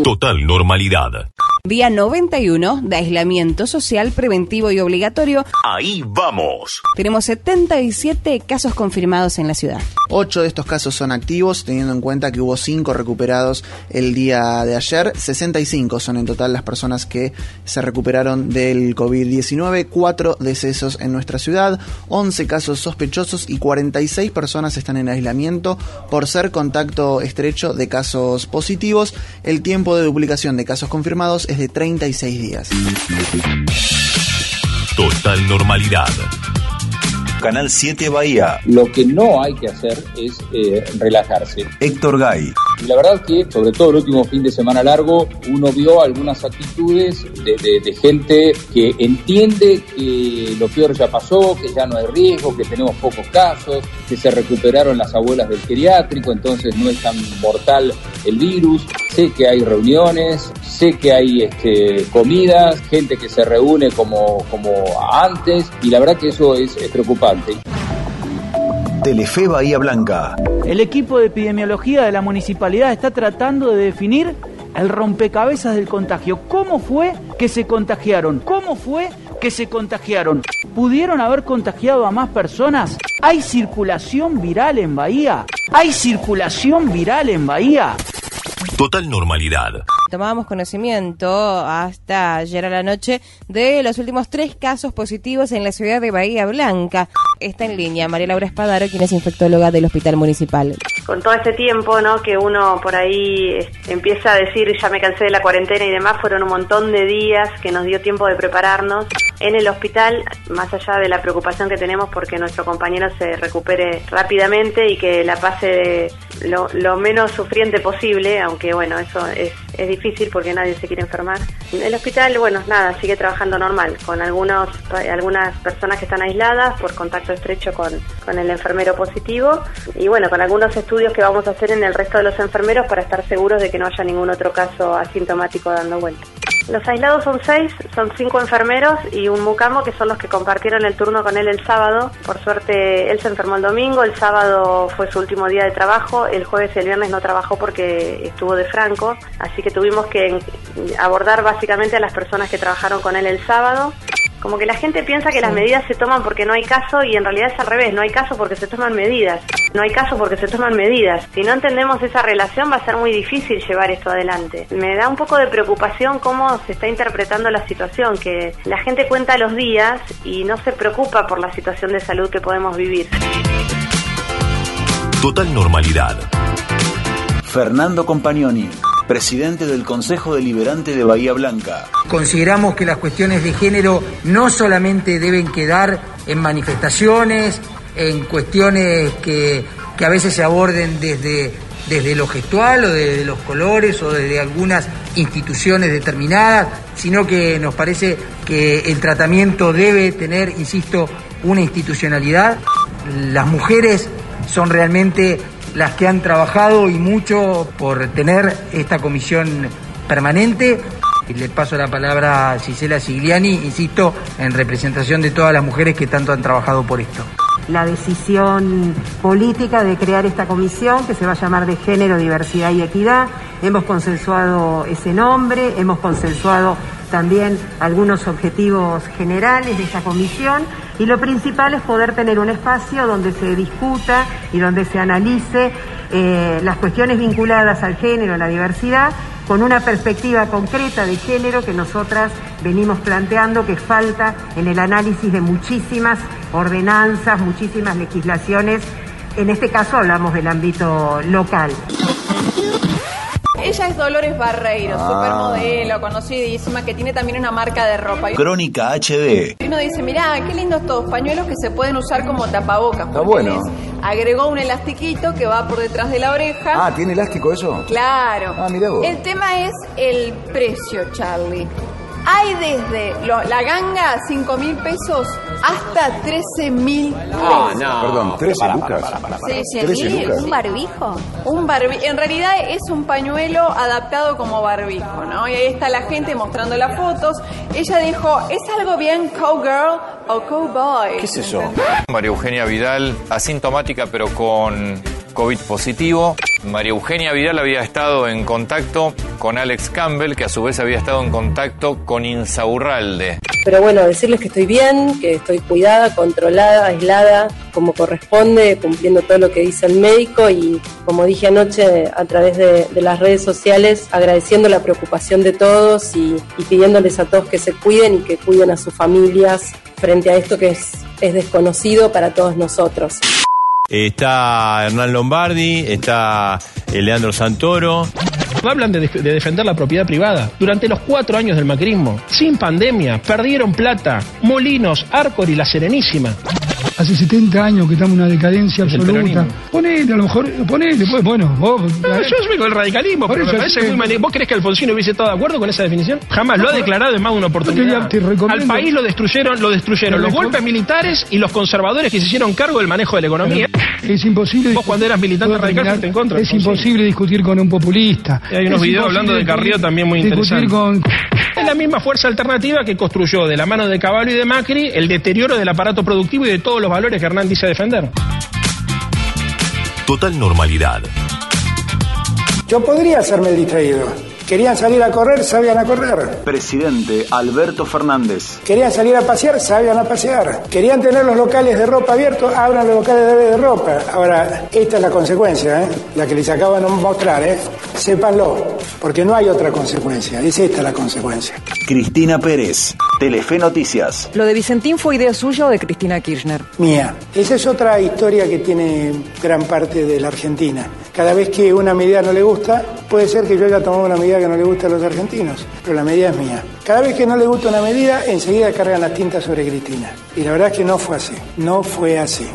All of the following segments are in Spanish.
Total normalidad. Día 91 de aislamiento social preventivo y obligatorio. Ahí vamos. Tenemos 77 casos confirmados en la ciudad. Ocho de estos casos son activos, teniendo en cuenta que hubo cinco recuperados el día de ayer. 65 son en total las personas que se recuperaron del COVID-19. Cuatro decesos en nuestra ciudad, 11 casos sospechosos y 46 personas están en aislamiento por ser contacto estrecho de casos positivos. El tiempo de duplicación de casos confirmados es de 36 días. Total normalidad. Canal 7 Bahía. Lo que no hay que hacer es eh, relajarse. Héctor Gay. Y la verdad que, sobre todo el último fin de semana largo, uno vio algunas actitudes de, gente que entiende que lo peor ya pasó, que ya no hay riesgo, que tenemos pocos casos, que se recuperaron las abuelas del geriátrico, entonces no es tan mortal el virus. Sé que hay reuniones, sé que hay este, comidas, gente que se reúne como, como antes, y la verdad que eso es, es preocupante. Telefe Bahía Blanca. El equipo de epidemiología de la municipalidad está tratando de definir el rompecabezas del contagio. ¿Cómo fue que se contagiaron? ¿Cómo fue que se contagiaron? ¿Pudieron haber contagiado a más personas? ¿Hay circulación viral en Bahía? ¿Hay circulación viral en Bahía? Total normalidad. Tomábamos conocimiento hasta ayer a la noche de los últimos tres casos positivos en la ciudad de Bahía Blanca. Está en línea María Laura Espadaro, quien es infectóloga del Hospital Municipal. con todo este tiempo, ¿no? Que uno por ahí eh, empieza a decir ya me cansé de la cuarentena y demás, fueron un montón de días que nos dio tiempo de prepararnos. En el hospital, más allá de la preocupación que tenemos porque nuestro compañero se recupere rápidamente y que la pase lo, lo menos sufriente posible, aunque bueno, eso es, difícil porque nadie se quiere enfermar. El hospital, bueno, nada, sigue trabajando normal, con algunos, algunas personas que están aisladas por contacto estrecho con, con el enfermero positivo y bueno, con algunos estudios que vamos a hacer en el resto de los enfermeros para estar seguros de que no haya ningún otro caso asintomático dando vuelta. Los aislados son seis, son cinco enfermeros y un mucamo que son los que compartieron el turno con él el sábado. Por suerte él se enfermó el domingo, el sábado fue su último día de trabajo, el jueves y el viernes no trabajó porque estuvo de franco, así que tuvimos que abordar básicamente a las personas que trabajaron con él el sábado. Como que la gente piensa que las medidas se toman porque no hay caso y en realidad es al revés, no hay caso porque se toman medidas, no hay caso porque se toman medidas. Si no entendemos esa relación va a ser muy difícil llevar esto adelante. Me da un poco de preocupación cómo se está interpretando la situación, que la gente cuenta los días y no se preocupa por la situación de salud que podemos vivir. Total normalidad. Fernando Compagnoni, presidente del Consejo Deliberante de Bahía Blanca. Consideramos que las cuestiones de género no solamente deben quedar en manifestaciones, en cuestiones que, que a veces se aborden desde, desde lo gestual o desde los colores o desde algunas instituciones determinadas, sino que nos parece que el tratamiento debe tener, insisto, una institucionalidad. Las mujeres son realmente las que han trabajado y mucho por tener esta comisión permanente. Y le paso la palabra a Gisela Sigliani, insisto, en representación de todas las mujeres que tanto han trabajado por esto. La decisión política de crear esta comisión que se va a llamar de género, diversidad y equidad. Hemos consensuado ese nombre, hemos consensuado también algunos objetivos generales de esta comisión y lo principal es poder tener un espacio donde se discuta y donde se analice eh, las cuestiones vinculadas al género, a la diversidad, con una perspectiva concreta de género que nosotras venimos planteando que falta en el análisis de muchísimas ordenanzas, muchísimas legislaciones. En este caso hablamos del ámbito local. Ella es Dolores Barreiro, Ah. supermodelo, conocidísima, que tiene también una marca de ropa. Crónica HD. uno dice, mirá, qué lindos todos pañuelos que se pueden usar como tapabocas. porque bueno. Agregó un elastiquito que va por detrás de la oreja. Ah, ¿tiene elástico eso? Claro. Ah, mirá vos. El tema es el precio, Charlie. Hay desde lo- la ganga, 5 mil pesos, hasta 13 mil Ah, pesos. Perdón, 13 lucas. Sí, sí, 13 sí, lucas. un barbijo. Un barbi en realidad es un pañuelo adaptado como barbijo, ¿no? Y ahí está la gente mostrando las fotos. Ella dijo, ¿es algo bien cowgirl o cowboy? ¿Qué es eso? María Eugenia Vidal, asintomática pero con COVID positivo. María Eugenia Vidal había estado en contacto con Alex Campbell, que a su vez había estado en contacto con Insaurralde. Pero bueno, decirles que estoy bien, que estoy cuidada, controlada, aislada, como corresponde, cumpliendo todo lo que dice el médico y como dije anoche a través de, las redes sociales, agradeciendo la preocupación de todos y, pidiéndoles a todos que se cuiden y que cuiden a sus familias frente a esto que es desconocido para todos nosotros. Está Hernán Lombardi, está eh, Leandro Santoro. Hablan de, de, defender la propiedad privada. Durante los cuatro años del macrismo, sin pandemia, perdieron plata, Molinos, Arcor y La Serenísima. Hace 70 años que estamos en una decadencia absoluta. Ponele, a lo mejor, ponele, pues, bueno, vos... No, yo soy con el radicalismo, pero me parece muy mani- ¿Vos crees que Alfonsino hubiese estado de acuerdo con esa definición? Jamás, lo ha declarado en más de una oportunidad. te Al país lo destruyeron, lo destruyeron Te los golpes militares y los conservadores que se hicieron cargo del manejo de la economía. Es imposible. Vos cuando eras militante ¿Puedo radical fuiste en contra. Es imposible discutir con un populista. Y hay unos Es videos hablando de Carrillo también muy discutir interesantes. con Es la misma fuerza alternativa que construyó de la mano de Caballo y de Macri el deterioro del aparato productivo y de todos los valores que Hernán dice defender. Total normalidad. Yo podría hacerme el distraído. Querían salir a correr, sabían a correr. Presidente Alberto Fernández. Querían salir a pasear, sabían a pasear. Querían tener los locales de ropa abiertos, abran los locales de, de ropa. Ahora, esta es la consecuencia, ¿eh? la que les acabo de mostrar, ¿eh? sépanlo, porque no hay otra consecuencia, es esta la consecuencia. Cristina Pérez. Telefe Noticias. ¿Lo de Vicentín fue idea suya o de Cristina Kirchner? Mía. Esa es otra historia que tiene gran parte de la Argentina. Cada vez que una medida no le gusta, puede ser que yo haya tomado una medida que no le gusta a los argentinos, pero la medida es mía. Cada vez que no le gusta una medida, enseguida cargan las tintas sobre Cristina. Y la verdad es que no fue así, no fue así.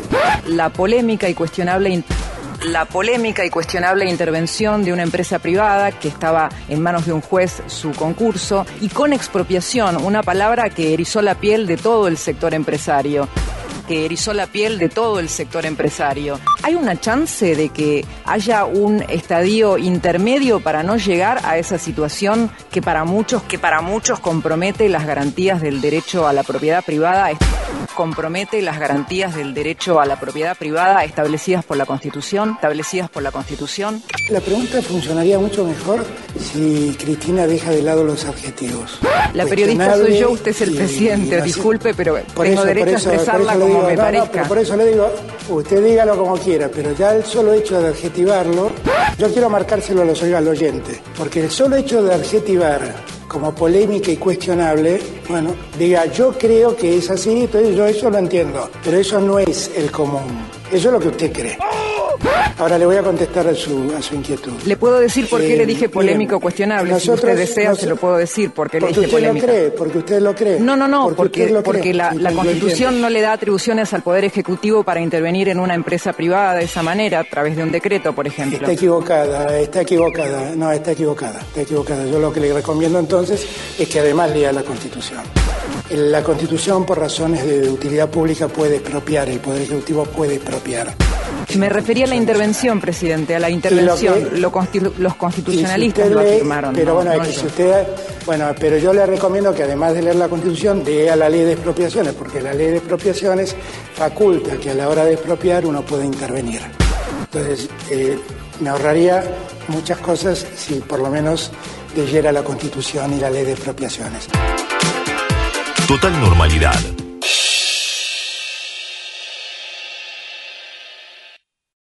La polémica y cuestionable la polémica y cuestionable intervención de una empresa privada que estaba en manos de un juez su concurso y con expropiación, una palabra que erizó la piel de todo el sector empresario que erizó la piel de todo el sector empresario. ¿Hay una chance de que haya un estadio intermedio para no llegar a esa situación que para muchos, que para muchos compromete las garantías del derecho a la propiedad privada? Compromete las garantías del derecho a la propiedad privada establecidas por la Constitución, establecidas por la Constitución. La pregunta funcionaría mucho mejor si Cristina deja de lado los adjetivos. La periodista soy yo, usted es el y- presidente, y disculpe, pero Por tengo eso- derecho a expresarla como digo, me no, no, parezca. pero por eso le digo, usted dígalo como quiera, pero ya el solo hecho de adjetivarlo, yo quiero marcárselo a los al oyente, porque el solo hecho de adjetivar como polémica y cuestionable, bueno, diga, yo creo que es así, entonces yo eso lo entiendo, pero eso no es el común, eso es lo que usted cree. Ahora le voy a contestar a su, a su inquietud. Le puedo decir por qué Eh, le dije polémico cuestionable. si usted desea, nos- se lo puedo decir por qué le Porque dije usted lo polémico. cree, porque usted lo cree. No, no, no, Porque porque, porque la, la Constitución no le da atribuciones al Poder Ejecutivo para intervenir en una empresa privada de esa manera, a través de un decreto, por ejemplo. Está equivocada, está equivocada, no, está equivocada, está equivocada. Yo lo que le recomiendo entonces es que además lea la Constitución. La Constitución, por razones de utilidad pública, puede expropiar, el Poder Ejecutivo puede expropiar. Me refería a la intervención, presidente, a la intervención. que- Lo constitu- los constitucionalistas lo afirmaron. Pero no- bueno, no es que yo. si usted, bueno, pero yo le recomiendo que además de leer la Constitución, lea la ley de expropiaciones, porque la ley de expropiaciones faculta que a la hora de expropiar uno puede intervenir. Entonces, eh, me ahorraría muchas cosas si por lo menos leyera la Constitución y la ley de expropiaciones. Total normalidad.